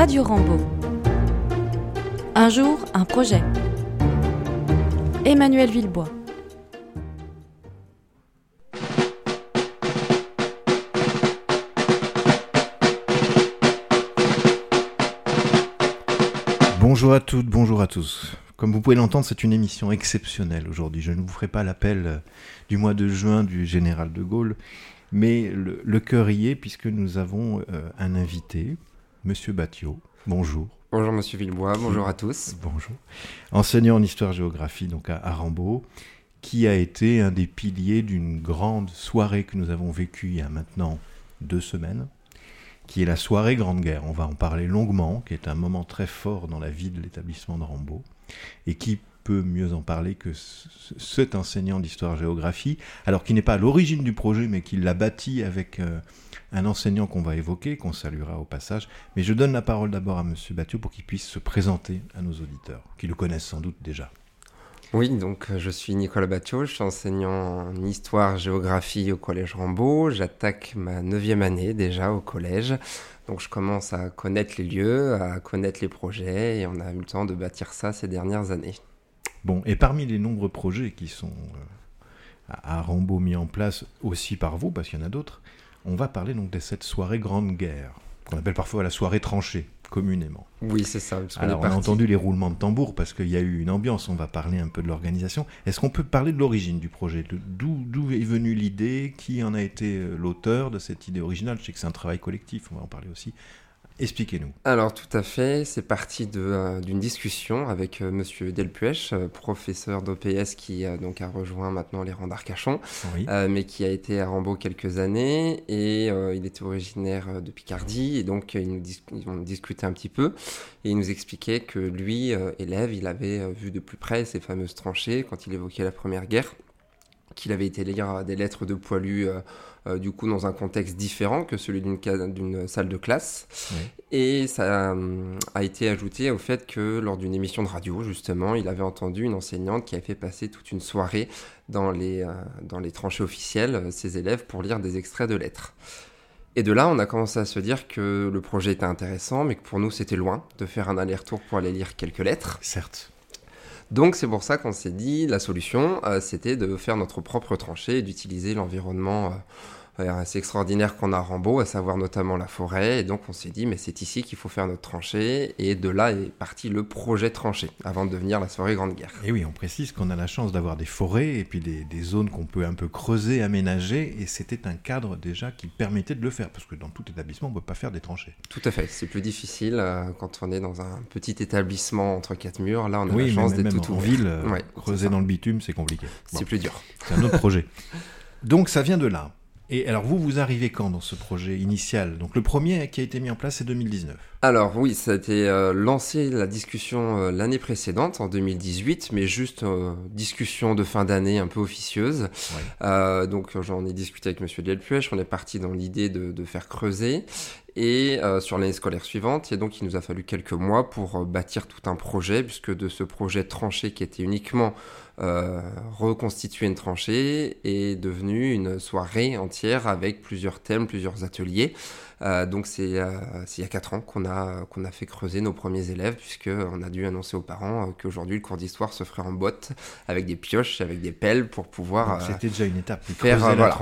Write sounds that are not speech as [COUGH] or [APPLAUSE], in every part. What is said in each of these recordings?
Radio Rambo. Un jour, un projet. Emmanuel Villebois. Bonjour à toutes, bonjour à tous. Comme vous pouvez l'entendre, c'est une émission exceptionnelle aujourd'hui. Je ne vous ferai pas l'appel euh, du mois de juin du général de Gaulle, mais le, cœur y est puisque nous avons euh, un invité, Monsieur Batio. Bonjour. Bonjour Monsieur Villebois, bonjour à tous. Bonjour. Enseignant en histoire-géographie donc à, Rambaud, qui a été un des piliers d'une grande soirée que nous avons vécue il y a maintenant deux semaines qui est la soirée Grande Guerre. On va en parler longuement, qui est un moment très fort dans la vie de l'établissement de Rambaud, et qui peut mieux en parler que cet enseignant d'histoire-géographie, alors qui n'est pas à l'origine du projet, mais qui l'a bâti avec euh, un enseignant qu'on va évoquer, qu'on saluera au passage. Mais je donne la parole d'abord à M. Bathieu pour qu'il puisse se présenter à nos auditeurs, qui le connaissent sans doute déjà. Oui, donc euh, je suis Nicolas Bathiot, je suis enseignant en histoire-géographie au Collège Rambaud. J'attaque ma neuvième année déjà au collège. Donc je commence à connaître les lieux, à connaître les projets et on a eu le temps de bâtir ça ces dernières années. Bon, et parmi les nombreux projets qui sont euh, à Rambaud mis en place aussi par vous, parce qu'il y en a d'autres, on va parler donc de cette soirée Grande Guerre, qu'on appelle parfois la soirée tranchée communément. Oui, c'est ça. Alors, on, a entendu les roulements de tambour parce qu'il y a eu une ambiance. On va parler un peu de l'organisation. Est-ce qu'on peut parler de l'origine du projet? D'où est venue l'idée? Qui en a été euh, l'auteur de cette idée originale? Je sais que c'est un travail collectif, on va en parler aussi. Expliquez-nous. Alors tout à fait, c'est parti euh, d'une discussion avec M. Euh, Monsieur Delpuech, euh, professeur d'OPS qui donc a rejoint maintenant les rangs d'Arcachon, mais qui a été à Rambaud quelques années et il était originaire de Picardie et donc il nous on discutait un petit peu et il nous expliquait que lui, élève, il avait vu de plus près ces fameuses tranchées quand il évoquait la Première Guerre qu'il avait été lire des lettres de poilus euh, du coup dans un contexte différent que celui d'une salle de classe. Et ça euh, a été ajouté au fait que lors d'une émission de radio, justement, il avait entendu une enseignante qui avait fait passer toute une soirée dans les, euh, dans les tranchées officielles, ses élèves, pour lire des extraits de lettres. Et de là, on a commencé à se dire que le projet était intéressant, mais que pour nous, c'était loin de faire un aller-retour pour aller lire quelques lettres. Certes. Donc c'est pour ça qu'on s'est dit, la solution, c'était de faire notre propre tranchée et d'utiliser l'environnement assez extraordinaire qu'on a à Rambaud, à savoir notamment la forêt. Et donc on s'est dit, mais c'est ici qu'il faut faire notre tranchée. Et de là est parti le projet tranchée, avant de devenir la soirée Grande Guerre. Et oui, on précise qu'on a la chance d'avoir des forêts et puis des, zones qu'on peut un peu creuser, aménager. Et c'était un cadre déjà qui permettait de le faire, parce que dans tout établissement, on ne peut pas faire des tranchées. Tout à fait, c'est plus difficile euh, quand on est dans un petit établissement entre quatre murs. Là, on a la chance d'être tout en ville. Euh, creuser dans le bitume, c'est compliqué. C'est plus dur. C'est un autre projet. [LAUGHS] Donc ça vient de là. Et alors vous, vous arrivez quand dans ce projet initial? Donc le premier qui a été mis en place, c'est 2019. Alors oui, ça a été euh, lancé la discussion euh, l'année précédente, en 2018, mais juste euh, discussion de fin d'année un peu officieuse. donc j'en ai discuté avec Monsieur Delpuech, on est parti dans l'idée de, de, faire creuser. Et sur l'année scolaire suivante, et donc il nous a fallu quelques mois pour bâtir tout un projet, puisque de ce projet tranché qui était uniquement euh, reconstituer une tranchée est devenue une soirée entière avec plusieurs thèmes, plusieurs ateliers. Euh, donc c'est il y a 4 ans qu'on a, qu'on a fait creuser nos premiers élèves, puisqu'on a dû annoncer aux parents euh, qu'aujourd'hui le cours d'histoire se ferait en botte, avec des pioches, avec des pelles, pour pouvoir... C'était déjà une étape, faire,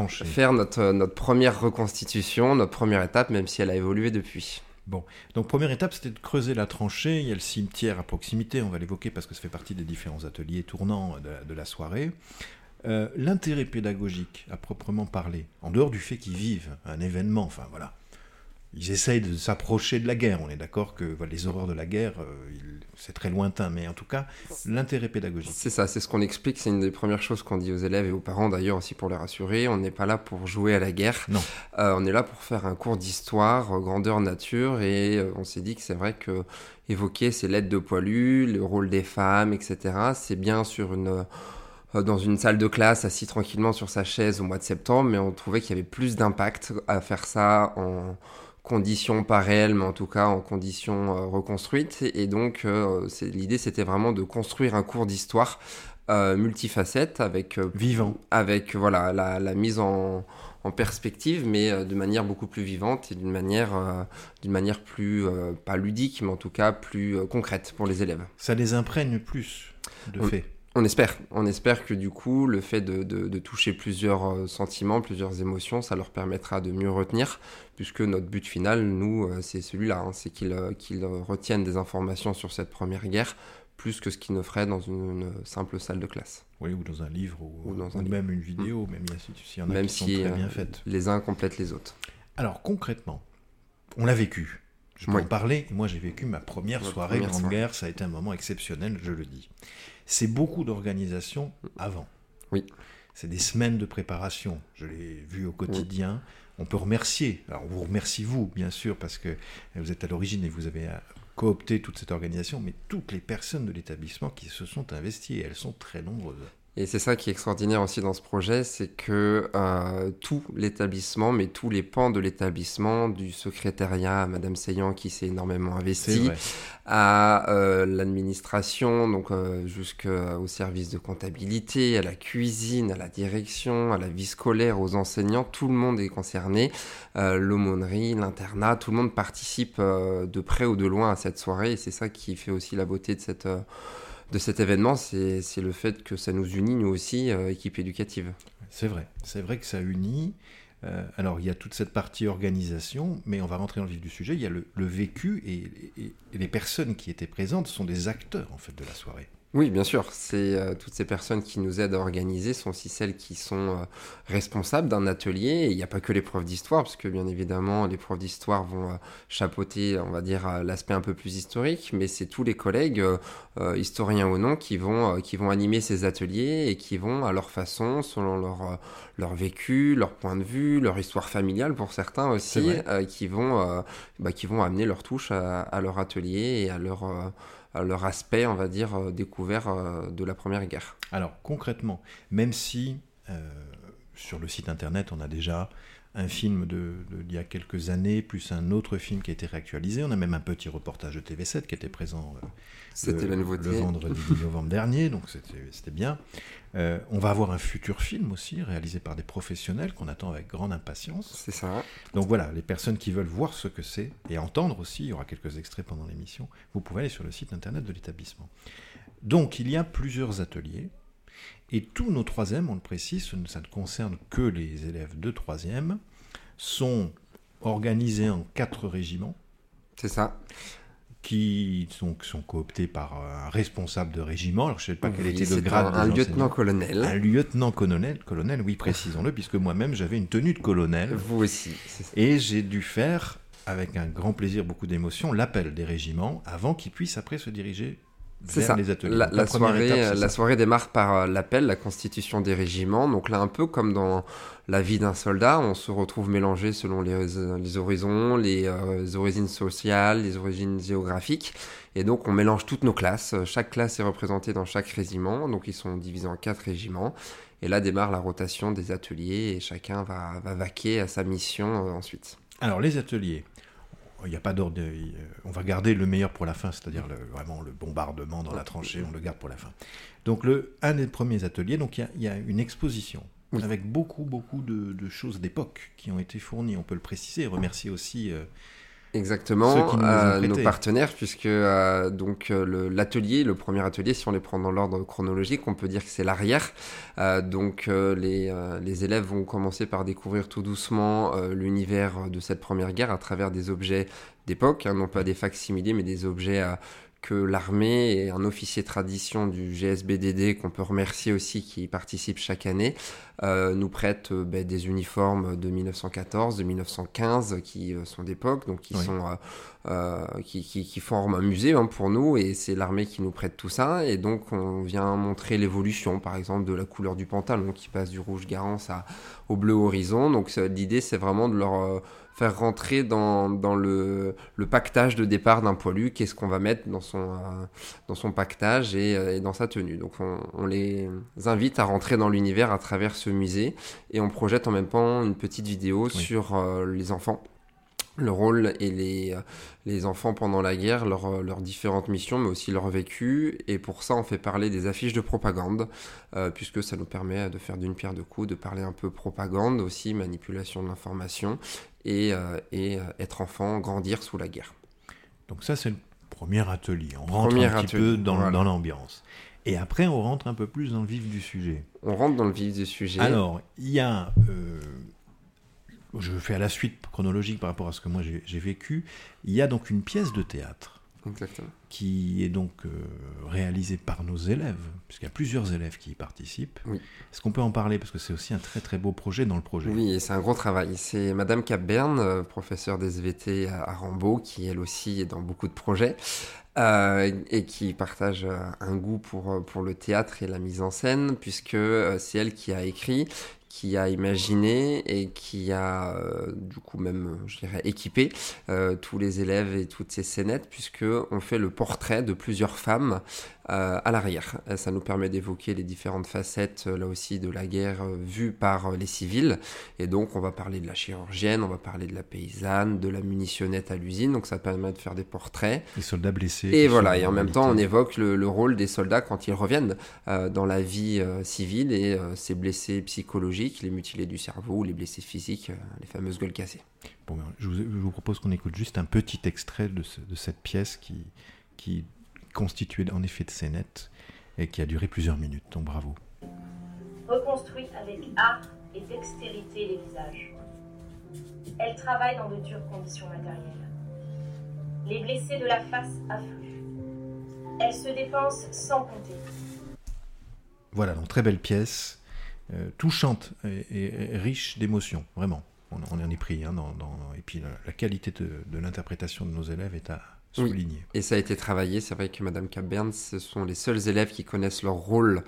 faire notre, notre première reconstitution, notre première étape, même si elle a évolué depuis. Bon, donc première étape, c'était de creuser la tranchée. Il y a le cimetière à proximité, on va l'évoquer parce que ça fait partie des différents ateliers tournants de, la soirée. Euh, l'intérêt pédagogique, à proprement parler, en dehors du fait qu'ils vivent un événement, enfin voilà, ils essayent de s'approcher de la guerre. On est d'accord que les horreurs de la guerre, euh, c'est très lointain, mais en tout cas, l'intérêt pédagogique. C'est ça, c'est ce qu'on explique, c'est une des premières choses qu'on dit aux élèves et aux parents d'ailleurs aussi pour les rassurer. On n'est pas là pour jouer à la guerre. Non. Euh, on est là pour faire un cours d'histoire, euh, grandeur nature, et on s'est dit que c'est vrai que évoquer ces lettres de poilus, le rôle des femmes, etc., c'est bien sur une dans une salle de classe assis tranquillement sur sa chaise au mois de septembre, mais on trouvait qu'il y avait plus d'impact à faire ça en, conditions pas réelles, mais en tout cas en conditions euh, reconstruites. Et donc, euh, l'idée, c'était vraiment de construire un cours d'histoire euh, multifacette avec vivant, avec voilà la, mise en, en perspective, mais de manière beaucoup plus vivante et d'une manière, d'une manière plus, pas ludique, mais en tout cas plus concrète pour les élèves. Ça les imprègne plus, de fait. On espère. On espère que du coup, le fait de, toucher plusieurs euh, sentiments, plusieurs émotions, ça leur permettra de mieux retenir, puisque notre but final, nous, euh, c'est celui-là, hein, c'est euh, qu'ils retiennent des informations sur cette première guerre, plus que ce qu'ils ne feraient dans une, simple salle de classe. Oui, ou dans un livre, ou, même une vidéo, mm. même s'il y en a même qui si, sont très bien faites. Les uns complètent les autres. Alors concrètement, on l'a vécu. Je peux en parler. Moi, j'ai vécu ma première soirée Grande Guerre. Ça a été un moment exceptionnel, je le dis c'est beaucoup d'organisation avant. Oui. C'est des semaines de préparation. Je l'ai vu au quotidien. On peut remercier. Alors, on vous remercie, vous, bien sûr, parce que vous êtes à l'origine et vous avez coopté toute cette organisation, mais toutes les personnes de l'établissement qui se sont investies, et elles sont très nombreuses. Et c'est ça qui est extraordinaire aussi dans ce projet, c'est que euh, tout l'établissement, mais tous les pans de l'établissement, du secrétariat à Madame Seyant qui s'est énormément investi, à euh, l'administration, donc euh, jusqu'au service de comptabilité, à la cuisine, à la direction, à la vie scolaire, aux enseignants, tout le monde est concerné, l'aumônerie, l'internat, tout le monde participe de près ou de loin à cette soirée, et c'est ça qui fait aussi la beauté de cette de cet événement, c'est le fait que ça nous unit, nous aussi, euh, équipe éducative. C'est vrai, c'est vrai que ça unit. Euh, alors, il y a toute cette partie organisation, mais on va rentrer dans le vif du sujet. Il y a le, vécu et, les personnes qui étaient présentes sont des acteurs, en fait, de la soirée. Oui, bien sûr. C'est euh, toutes ces personnes qui nous aident à organiser sont aussi celles qui sont euh, responsables d'un atelier. Il n'y a pas que les profs d'histoire, parce que bien évidemment, les profs d'histoire vont euh, chapeauter, on va dire, l'aspect un peu plus historique, mais c'est tous les collègues, historiens ou non, qui vont, qui vont animer ces ateliers et qui vont, à leur façon, selon leur, leur vécu, leur point de vue, leur histoire familiale pour certains aussi, qui, vont, bah, qui vont amener leur touche à, à leur atelier et à leur leur aspect, on va dire, euh, découvert euh, de la Première Guerre. Alors concrètement, même si euh, sur le site internet on a déjà un film de, d'il y a quelques années, plus un autre film qui a été réactualisé. On a même un petit reportage de TV7 qui était présent c'était le, le vendredi novembre dernier, donc c'était bien. Euh, on va avoir un futur film aussi, réalisé par des professionnels qu'on attend avec grande impatience. C'est ça. Donc voilà, les personnes qui veulent voir ce que c'est et entendre aussi, il y aura quelques extraits pendant l'émission, vous pouvez aller sur le site internet de l'établissement. Donc il y a plusieurs ateliers, et tous nos troisièmes, on le précise, ça ne concerne que les élèves de troisième, sont organisés en quatre régiments. C'est ça qui sont, sont cooptés par un responsable de régiment. Alors, je ne sais pas quel était le grade. Un, un lieutenant-colonel. Un lieutenant-colonel, colonel, oui, précisons-le, puisque moi-même j'avais une tenue de colonel. Vous aussi. Et j'ai dû faire, avec un grand plaisir, beaucoup d'émotion, l'appel des régiments avant qu'ils puissent après se diriger c'est ça. La, soirée, la soirée démarre par euh, l'appel, la constitution des régiments. Donc là, un peu comme dans la vie d'un soldat, on se retrouve mélangé selon les, les horizons, les, euh, origines sociales, les origines géographiques. Et donc on mélange toutes nos classes. Chaque classe est représentée dans chaque régiment. Donc ils sont divisés en quatre régiments. Et là démarre la rotation des ateliers et chacun va, va vaquer à sa mission euh, ensuite. Alors les ateliers, il n'y a pas d'ordre. On va garder le meilleur pour la fin, c'est-à-dire vraiment le bombardement dans la tranchée, on le garde pour la fin. Donc, le, un des premiers ateliers, donc il y, a une exposition avec beaucoup, beaucoup de, choses d'époque qui ont été fournies. On peut le préciser et remercier aussi euh, Exactement, euh, nos partenaires, puisque euh, donc euh, l'atelier, le, premier atelier, si on les prend dans l'ordre chronologique, on peut dire que c'est l'arrière. donc les, les, élèves vont commencer par découvrir tout doucement l'univers de cette première guerre à travers des objets d'époque, hein, non pas des facsimilés, mais des objets que l'armée et un officier tradition du GSBDD, qu'on peut remercier aussi, qui participe chaque année, euh, nous prêtent euh, ben, des uniformes de 1914, de 1915, qui euh, sont d'époque, donc qui, sont, qui, qui, forment un musée hein, pour nous, et c'est l'armée qui nous prête tout ça, et donc on vient montrer l'évolution, par exemple, de la couleur du pantalon, qui passe du rouge garance à, au bleu horizon, donc l'idée c'est vraiment de leur faire rentrer dans, dans le, le, pactage de départ d'un poilu, qu'est-ce qu'on va mettre dans son, euh, dans son pactage et, euh, et, dans sa tenue. Donc on, on, les invite à rentrer dans l'univers à travers ce musée et on projette en même temps une petite vidéo sur euh, les enfants le rôle et les, les enfants pendant la guerre, leurs différentes missions, mais aussi leur vécu. Et pour ça, on fait parler des affiches de propagande, euh, puisque ça nous permet de faire d'une pierre deux coups, de parler un peu propagande, aussi manipulation de l'information, et, et être enfant, grandir sous la guerre. Donc ça, c'est le premier atelier. On rentre un petit peu dans, dans l'ambiance. Et après, on rentre un peu plus dans le vif du sujet. On rentre dans le vif du sujet. Alors, il y a je fais à la suite chronologique par rapport à ce que moi j'ai vécu, il y a donc une pièce de théâtre qui est donc euh, réalisée par nos élèves, puisqu'il y a plusieurs élèves qui y participent. Est-ce qu'on peut en parler? Parce que c'est aussi un très très beau projet dans le projet. Oui, et c'est un gros travail. C'est Madame Capberne, euh, professeure des SVT à Rambaud, qui elle aussi est dans beaucoup de projets. Euh, et qui partage un goût pour, pour le théâtre et la mise en scène, puisque c'est elle qui a écrit qui a imaginé et qui a euh, du coup même, je dirais, équipé euh, tous les élèves et toutes ces scénettes, puisque on fait le portrait de plusieurs femmes euh, à l'arrière. Ça nous permet d'évoquer les différentes facettes, là aussi, de la guerre vue par les civils. Et donc, on va parler de la chirurgienne, on va parler de la paysanne, de la munitionnette à l'usine. Donc, ça permet de faire des portraits. Les soldats blessés. Et voilà. Et en même temps, on évoque le, rôle des soldats quand ils reviennent dans la vie civile et ces blessés psychologiques les mutilés du cerveau, les blessés physiques, euh, les fameuses gueules cassées. Bon, ben, je, vous, propose qu'on écoute juste un petit extrait de, cette pièce qui, qui constituait en effet de scénettes et qui a duré plusieurs minutes. Donc bravo. Reconstruit avec art et dextérité les visages. Elle travaille dans de dures conditions matérielles. Les blessés de la face affluent. Elle se dépense sans compter. Voilà, donc très belle pièce. Euh, touchante et, riche d'émotions, vraiment. On, en est pris. Hein, dans, et puis la, qualité de, l'interprétation de nos élèves est à Et ça a été travaillé. C'est vrai que Madame Capbern, ce sont les seuls élèves qui connaissent leur rôle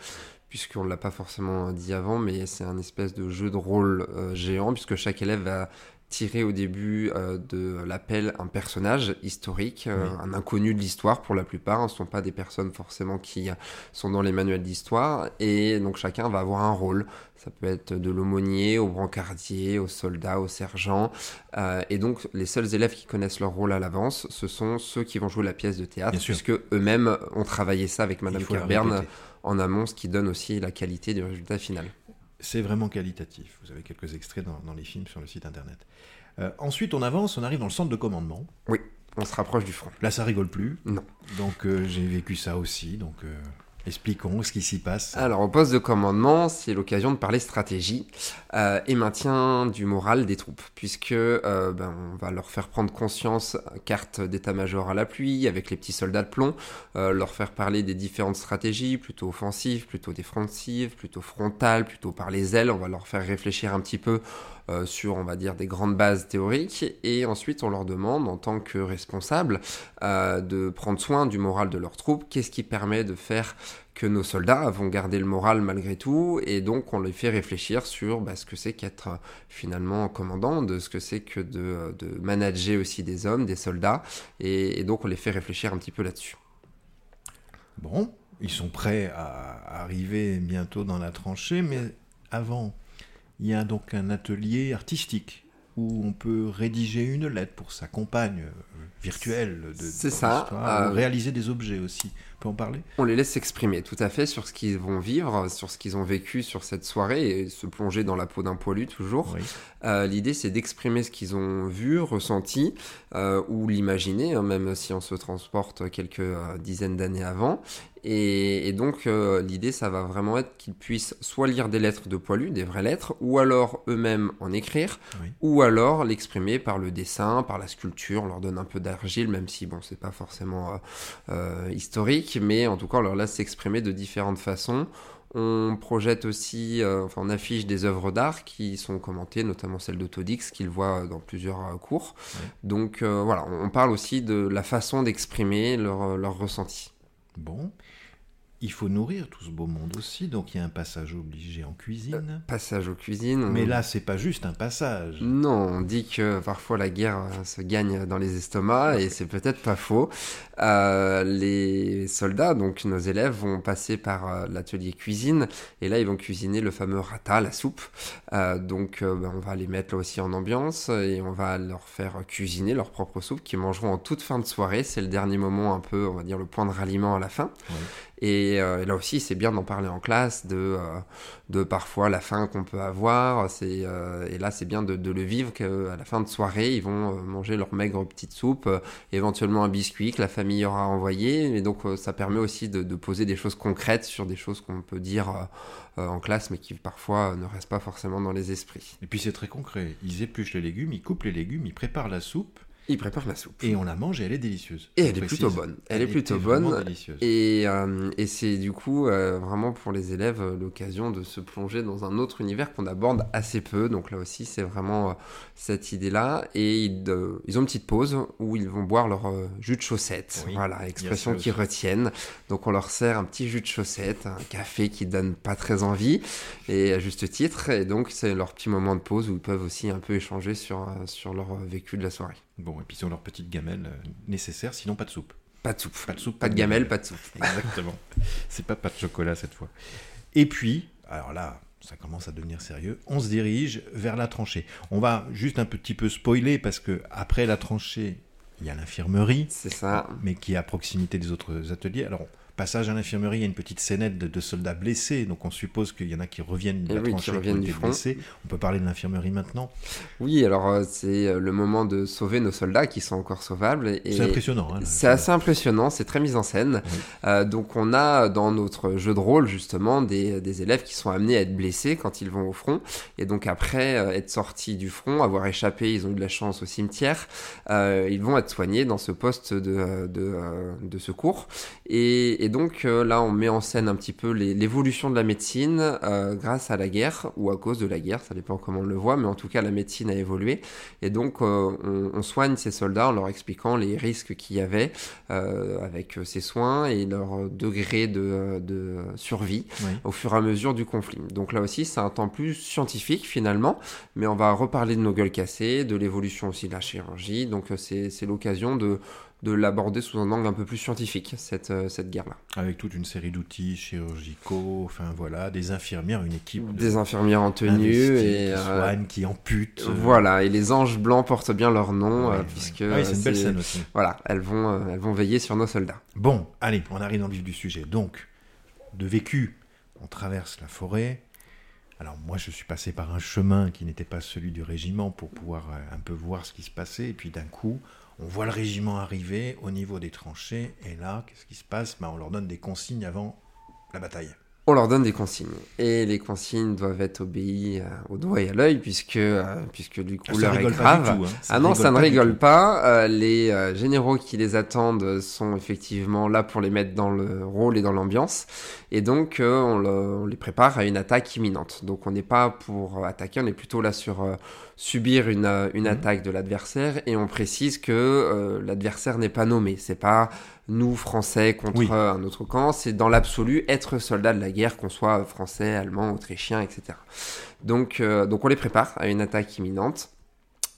puisqu'on ne l'a pas forcément dit avant, mais c'est un espèce de jeu de rôle euh, géant, puisque chaque élève va tirer au début euh, de l'appel un personnage historique, euh, un inconnu de l'histoire pour la plupart. Hein. Ce ne sont pas des personnes forcément qui euh, sont dans les manuels d'histoire. Et donc chacun va avoir un rôle. Ça peut être de l'aumônier au brancardier, au soldat, au sergent. et donc les seuls élèves qui connaissent leur rôle à l'avance, ce sont ceux qui vont jouer la pièce de théâtre, puisque eux-mêmes ont travaillé ça avec Madame Kerberne en amont, ce qui donne aussi la qualité du résultat final. C'est vraiment qualitatif. Vous avez quelques extraits dans, les films sur le site internet. Euh, ensuite, on avance, on arrive dans le centre de commandement. Oui, on se rapproche du front. Là, ça rigole plus. Non. Donc, euh, j'ai vécu ça aussi. Donc, euh, Expliquons ce qui s'y passe. Alors, au poste de commandement, c'est l'occasion de parler stratégie euh, et maintien du moral des troupes, puisque euh, ben, on va leur faire prendre conscience, carte d'état-major à la pluie, avec les petits soldats de plomb, euh, leur faire parler des différentes stratégies, plutôt offensives, plutôt défensives, plutôt frontales, plutôt par les ailes. On va leur faire réfléchir un petit peu sur, on va dire, des grandes bases théoriques. Et ensuite, on leur demande, en tant que responsable, de prendre soin du moral de leurs troupes. Qu'est-ce qui permet de faire que nos soldats vont garder le moral malgré tout, et donc on les fait réfléchir sur bah, ce que c'est qu'être euh, finalement commandant, de ce que c'est que de, manager aussi des hommes, des soldats, et, donc on les fait réfléchir un petit peu là-dessus. Bon, ils sont prêts à arriver bientôt dans la tranchée, mais avant, il y a donc un atelier artistique où on peut rédiger une lettre pour sa compagne euh, virtuelle de, C'est ça. Euh, réaliser des objets aussi peut en parler? On les laisse s'exprimer tout à fait sur ce qu'ils vont vivre, sur ce qu'ils ont vécu sur cette soirée et se plonger dans la peau d'un poilu toujours. Euh, l'idée c'est d'exprimer ce qu'ils ont vu, ressenti euh, ou l'imaginer, hein, même si on se transporte quelques dizaines d'années avant. Et, donc l'idée ça va vraiment être qu'ils puissent soit lire des lettres de poilu, des vraies lettres, ou alors eux-mêmes en écrire, ou alors l'exprimer par le dessin, par la sculpture, on leur donne un peu d'argile, même si bon c'est pas forcément historique mais en tout cas, on leur laisse s'exprimer de différentes façons. On projette aussi, euh, enfin, on affiche des œuvres d'art qui sont commentées, notamment celle d'Autodix, qu'ils voient dans plusieurs euh, cours. Donc euh, voilà, on parle aussi de la façon d'exprimer leur, leur ressenti. Bon. Il faut nourrir tout ce beau monde aussi, donc il y a un passage obligé en cuisine. Euh, passage aux cuisines. Mais là, c'est pas juste un passage. Non, on dit que parfois la guerre euh, se gagne dans les estomacs, et c'est peut-être pas faux. Euh, les soldats, donc nos élèves, vont passer par l'atelier cuisine, et là, ils vont cuisiner le fameux rata, la soupe. donc, ben, on va les mettre là aussi en ambiance, et on va leur faire cuisiner leur propre soupe, qu'ils mangeront en toute fin de soirée. C'est le dernier moment, un peu, on va dire, le point de ralliement à la fin. Et, là aussi, c'est bien d'en parler en classe, de, euh, parfois la faim qu'on peut avoir. Euh, et là, c'est bien de, de, le vivre qu'à la fin de soirée, ils vont manger leur maigre petite soupe, éventuellement un biscuit que la famille aura envoyé. Et donc, ça permet aussi de, de, poser des choses concrètes sur des choses qu'on peut dire en classe, mais qui parfois ne restent pas forcément dans les esprits. Et puis, c'est très concret. Ils épluchent les légumes, ils coupent les légumes, ils préparent la soupe. Il prépare la soupe. Et on la mange et elle est délicieuse. Et elle est plutôt bonne. Elle, est plutôt bonne. Et, euh, et c'est du coup euh, vraiment pour les élèves euh, l'occasion de se plonger dans un autre univers qu'on aborde assez peu. Donc là aussi, c'est vraiment cette idée-là. Et ils, ils, ont une petite pause où ils vont boire leur jus de chaussette. voilà, expression qu'ils retiennent. Donc on leur sert un petit jus de chaussette, un café qui donne pas très envie, et à juste titre. Et donc c'est leur petit moment de pause où ils peuvent aussi un peu échanger sur, sur leur vécu de la soirée. Bon, et puis sur leur petite gamelle euh, nécessaire, sinon pas de soupe. Pas de soupe. Pas de soupe. Pas, de gamelle, pas de soupe. [LAUGHS] Exactement. C'est pas pas de chocolat cette fois. Et puis, alors là, ça commence à devenir sérieux. On se dirige vers la tranchée. On va juste un petit peu spoiler parce que après la tranchée, il y a l'infirmerie. C'est ça. Mais qui est à proximité des autres ateliers. Alors, passage à l'infirmerie, il y a une petite scénette de, soldats blessés, donc on suppose qu'il y en a qui reviennent de eh la qui reviennent du front. On peut parler de l'infirmerie maintenant Oui, alors euh, c'est euh, le moment de sauver nos soldats qui sont encore sauvables. C'est impressionnant. Hein, c'est assez impressionnant, c'est très mis en scène. Euh, donc on a dans notre jeu de rôle justement des, des, élèves qui sont amenés à être blessés quand ils vont au front, et donc après être sortis du front, avoir échappé, ils ont eu de la chance au cimetière, ils vont être soignés dans ce poste de, de, de secours. Et, et et donc euh, là, on met en scène un petit peu l'évolution de la médecine euh, grâce à la guerre ou à cause de la guerre, ça dépend comment on le voit, mais en tout cas, la médecine a évolué. Et donc, euh, on, soigne ces soldats en leur expliquant les risques qu'il y avait avec ces soins et leur degré de, survie au fur et à mesure du conflit. Donc là aussi, c'est un temps plus scientifique finalement, mais on va reparler de nos gueules cassées, de l'évolution aussi de la chirurgie. Donc c'est l'occasion de de l'aborder sous un angle un peu plus scientifique, cette, euh, cette guerre-là. Avec toute une série d'outils chirurgicaux, enfin voilà, des infirmières, une équipe. Des infirmières en tenue et. Qui euh, soignent, qui amputent. Euh. Voilà, et les anges blancs portent bien leur nom, puisque. Ah oui, c'est une belle scène aussi. Voilà, elles vont, elles vont veiller sur nos soldats. Bon, allez, on arrive dans le vif du sujet. Donc, de vécu, on traverse la forêt. Alors moi, je suis passé par un chemin qui n'était pas celui du régiment pour pouvoir un peu voir ce qui se passait. Et puis d'un coup, on voit le régiment arriver au niveau des tranchées, et là, qu'est-ce qui se passe? Ben, On leur donne des consignes avant la bataille. On leur donne des consignes. Et les consignes doivent être obéies euh, au doigt et à l'œil, puisque, euh, puisque du coup, l'heure est grave. Hein. Ah non, ça ne rigole pas. Euh, les généraux qui les attendent sont effectivement là pour les mettre dans le rôle et dans l'ambiance. Et donc, on, les prépare à une attaque imminente. Donc, on n'est pas pour attaquer, on est plutôt là sur subir une, une mmh. attaque de l'adversaire. Et on précise que l'adversaire n'est pas nommé. C'est pas nous, Français, contre un autre camp. C'est dans l'absolu être soldat de la guerre, qu'on soit français, allemand, autrichien, etc. Donc, euh, donc on les prépare à une attaque imminente.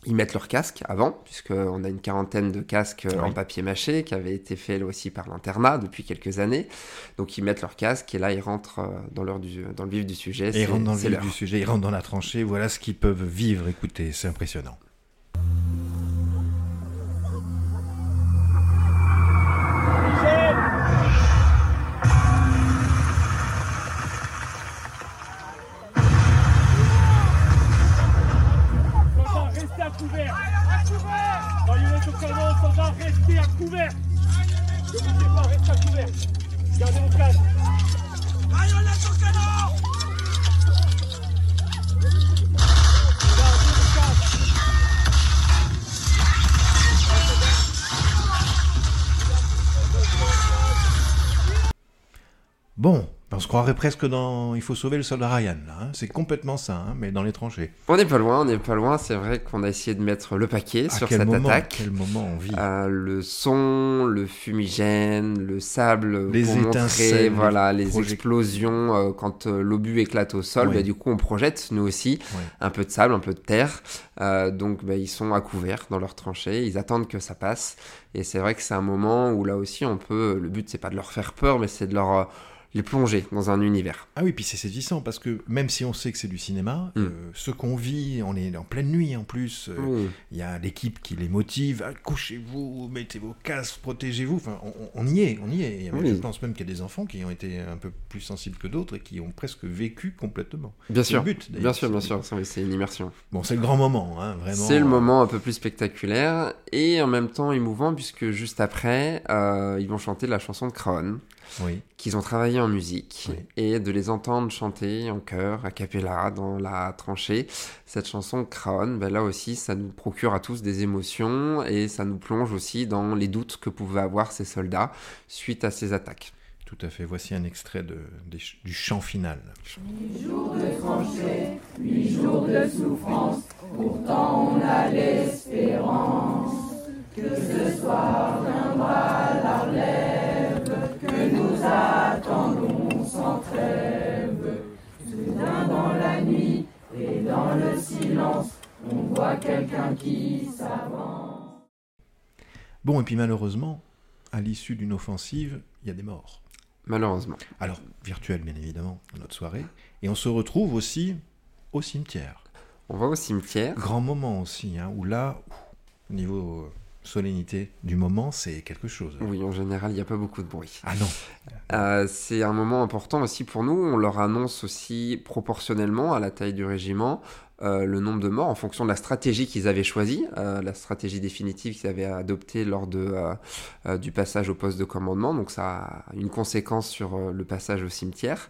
Ils mettent leur casque avant, puisqu'on a une quarantaine de casques euh, en papier mâché qui avaient été faits aussi par l'internat depuis quelques années. Donc ils mettent leur casque et là ils rentrent euh, du, dans le vif du sujet. ils rentrent dans le vif du sujet, ils rentrent dans la tranchée. Voilà ce qu'ils peuvent vivre. Écoutez, c'est impressionnant. Non, soldats, restez à couvert. Ne bougez pas, restez à couvert. Gardez vos casques Marionnette au canon. Bon, on se croirait presque dans Il faut sauver le soldat Ryan, là. Hein. C'est complètement ça, hein, mais dans les tranchées. On n'est pas loin, on n'est pas loin. C'est vrai qu'on a essayé de mettre le paquet sur cette attaque. quel moment on vit euh, Le son, le fumigène, le sable. Les étincelles. voilà, les explosions. Euh, quand euh, l'obus éclate au sol, bah, du coup, on projette, nous aussi, un peu de sable, un peu de terre. donc, bah, ils sont à couvert dans leurs tranchées. Ils attendent que ça passe. Et c'est vrai que c'est un moment où là aussi, on peut. Le but, c'est pas de leur faire peur, mais c'est de leur les plonger dans un univers. Ah oui, puis c'est saisissant parce que même si on sait que c'est du cinéma, mm. euh, ce qu'on vit, on est en pleine nuit en plus. Euh, il y a l'équipe qui les motive. Ah, couchez-vous, mettez vos casques, protégez-vous. Enfin, on, y est, on y est. Je pense même qu'il y a des enfants qui ont été un peu plus sensibles que d'autres et qui ont presque vécu complètement. Bien sûr. Le but, bien sûr, bien sûr. C'est une immersion. Bon, c'est le grand moment, hein, vraiment. C'est le moment un peu plus spectaculaire et en même temps émouvant puisque juste après, euh, ils vont chanter la chanson de Crown qu'ils ont travaillé en musique et de les entendre chanter en chœur, a cappella, dans la tranchée. Cette chanson Crown, ben là aussi, ça nous procure à tous des émotions et ça nous plonge aussi dans les doutes que pouvaient avoir ces soldats suite à ces attaques. Tout à fait. Voici un extrait de, du chant final. Huit jours de tranchée, huit jours de souffrance, pourtant on a l'espérance que ce soir viendra que nous attendons sans trêve. Soudain dans la nuit et dans le silence, on voit quelqu'un qui s'avance. Bon, et puis malheureusement, à l'issue d'une offensive, il y a des morts. Malheureusement. Alors, virtuel bien évidemment, dans notre soirée. Et on se retrouve aussi au cimetière. On va au cimetière. Grand moment aussi, hein, où là, au niveau solennité du moment, c'est quelque chose. Oui, en général, il n'y a pas beaucoup de bruit. Ah non. Euh, c'est un moment important aussi pour nous. On leur annonce aussi proportionnellement à la taille du régiment euh, le nombre de morts en fonction de la stratégie qu'ils avaient choisie, euh, la stratégie définitive qu'ils avaient adoptée lors de, du passage au poste de commandement. Donc ça a une conséquence sur le passage au cimetière.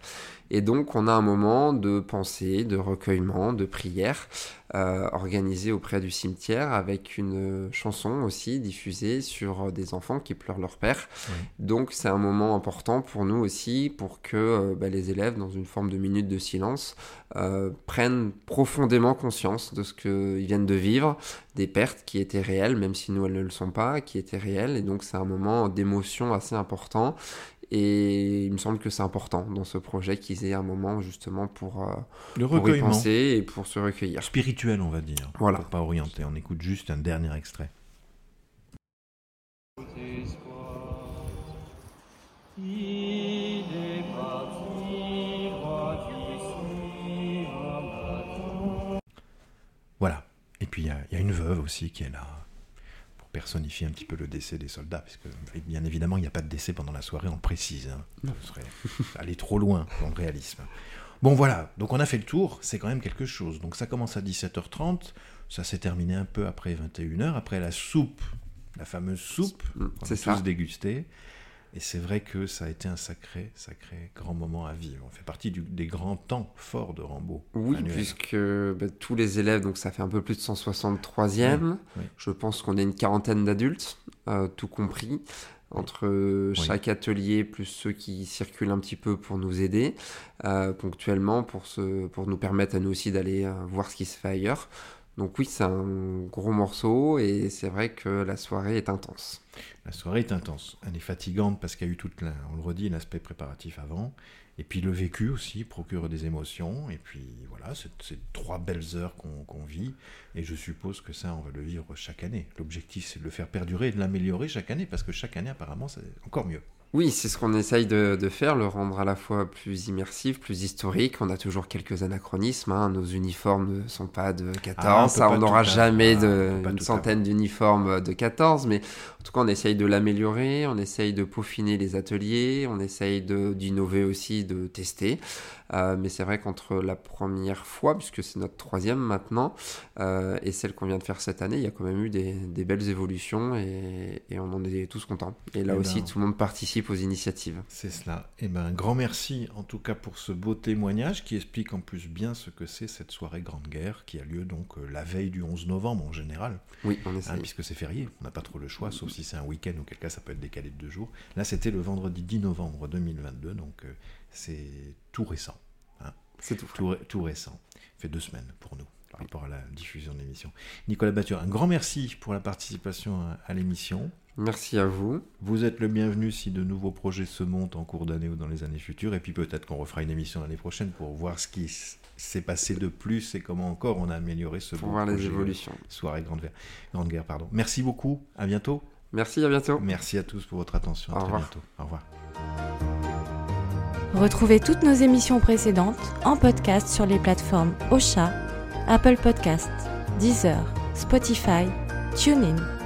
Et donc, on a un moment de pensée, de recueillement, de prière euh, organisé auprès du cimetière avec une chanson aussi diffusée sur des enfants qui pleurent leur père. Donc, c'est un moment important pour nous aussi pour que euh, bah, les élèves, dans une forme de minute de silence, euh, prennent profondément conscience de ce qu'ils viennent de vivre, des pertes qui étaient réelles, même si nous elles ne le sont pas, qui étaient réelles. Et donc, c'est un moment d'émotion assez important et il me semble que c'est important dans ce projet qu'ils aient un moment justement pour, euh, le pour y penser et pour se recueillir. Spirituel, on va dire. Voilà. Pour pas orienter. On écoute juste un dernier extrait. Voilà. Et puis il y, y, a une veuve aussi qui est là personnifier un petit peu le décès des soldats, parce que bien évidemment, il n'y a pas de décès pendant la soirée, on le précise. Hein. Ce serait aller trop loin dans le réalisme. Bon voilà, donc on a fait le tour, c'est quand même quelque chose. Donc ça commence à 17h30, ça s'est terminé un peu après 21h, après la soupe, la fameuse soupe qu'on a tous dégustée. Et c'est vrai que ça a été un sacré, sacré grand moment à vivre. On fait partie des grands temps forts de Rambo. Oui, puisque bah, tous les élèves, donc ça fait un peu plus de 163e. Je pense qu'on est une quarantaine d'adultes, euh, tout compris, entre chaque atelier plus ceux qui circulent un petit peu pour nous aider euh, ponctuellement, pour, pour nous permettre à nous aussi d'aller euh, voir ce qui se fait ailleurs. Donc oui, c'est un gros morceau et c'est vrai que la soirée est intense. La soirée est intense. Elle est fatigante parce qu'il y a eu toute, on le redit, l'aspect préparatif avant. Et puis le vécu aussi procure des émotions. Et puis voilà, c'est trois belles heures qu'on vit. Et je suppose que ça, on va le vivre chaque année. L'objectif, c'est de le faire perdurer et de l'améliorer chaque année parce que chaque année, apparemment, c'est encore mieux. Oui, c'est ce qu'on essaye de, faire, le rendre à la fois plus immersif, plus historique. On a toujours quelques anachronismes. Hein. Nos uniformes ne sont pas de 14. Ah, on n'aura jamais de, une centaine d'uniformes de 14. Mais en tout cas, on essaye de l'améliorer. On essaye de peaufiner les ateliers. On essaye d'innover aussi, de tester. Euh, mais c'est vrai qu'entre la première fois, puisque c'est notre troisième maintenant, euh, et celle qu'on vient de faire cette année, il y a quand même eu des, belles évolutions et, on en est tous contents. Et là eh aussi, ben. tout le monde participe aux initiatives. C'est cela. Et eh ben, un grand merci en tout cas pour ce beau témoignage qui explique en plus bien ce que c'est cette soirée Grande Guerre qui a lieu donc euh, la veille du 11 novembre en général. Oui, on essaie. Hein, puisque c'est férié, on n'a pas trop le choix, sauf si c'est un week-end ou quelque cas ça peut être décalé de deux jours. Là, c'était le vendredi 10 novembre 2022, donc euh, c'est tout récent. Hein. C'est tout, tout, tout récent. fait deux semaines pour nous par rapport à la diffusion de l'émission. Nicolas Batur, un grand merci pour la participation à, l'émission. Merci à vous. Vous êtes le bienvenu si de nouveaux projets se montent en cours d'année ou dans les années futures. Et puis peut-être qu'on refera une émission l'année prochaine pour voir ce qui s'est passé de plus et comment encore on a amélioré ce Pour voir les évolutions. Soirée Grande Guerre. Grande Guerre pardon. Merci beaucoup. À bientôt. Merci, à bientôt. Merci à tous pour votre attention. À très bientôt. Au revoir. Retrouvez toutes nos émissions précédentes en podcast sur les plateformes Ocha, Apple Podcasts, Deezer, Spotify, TuneIn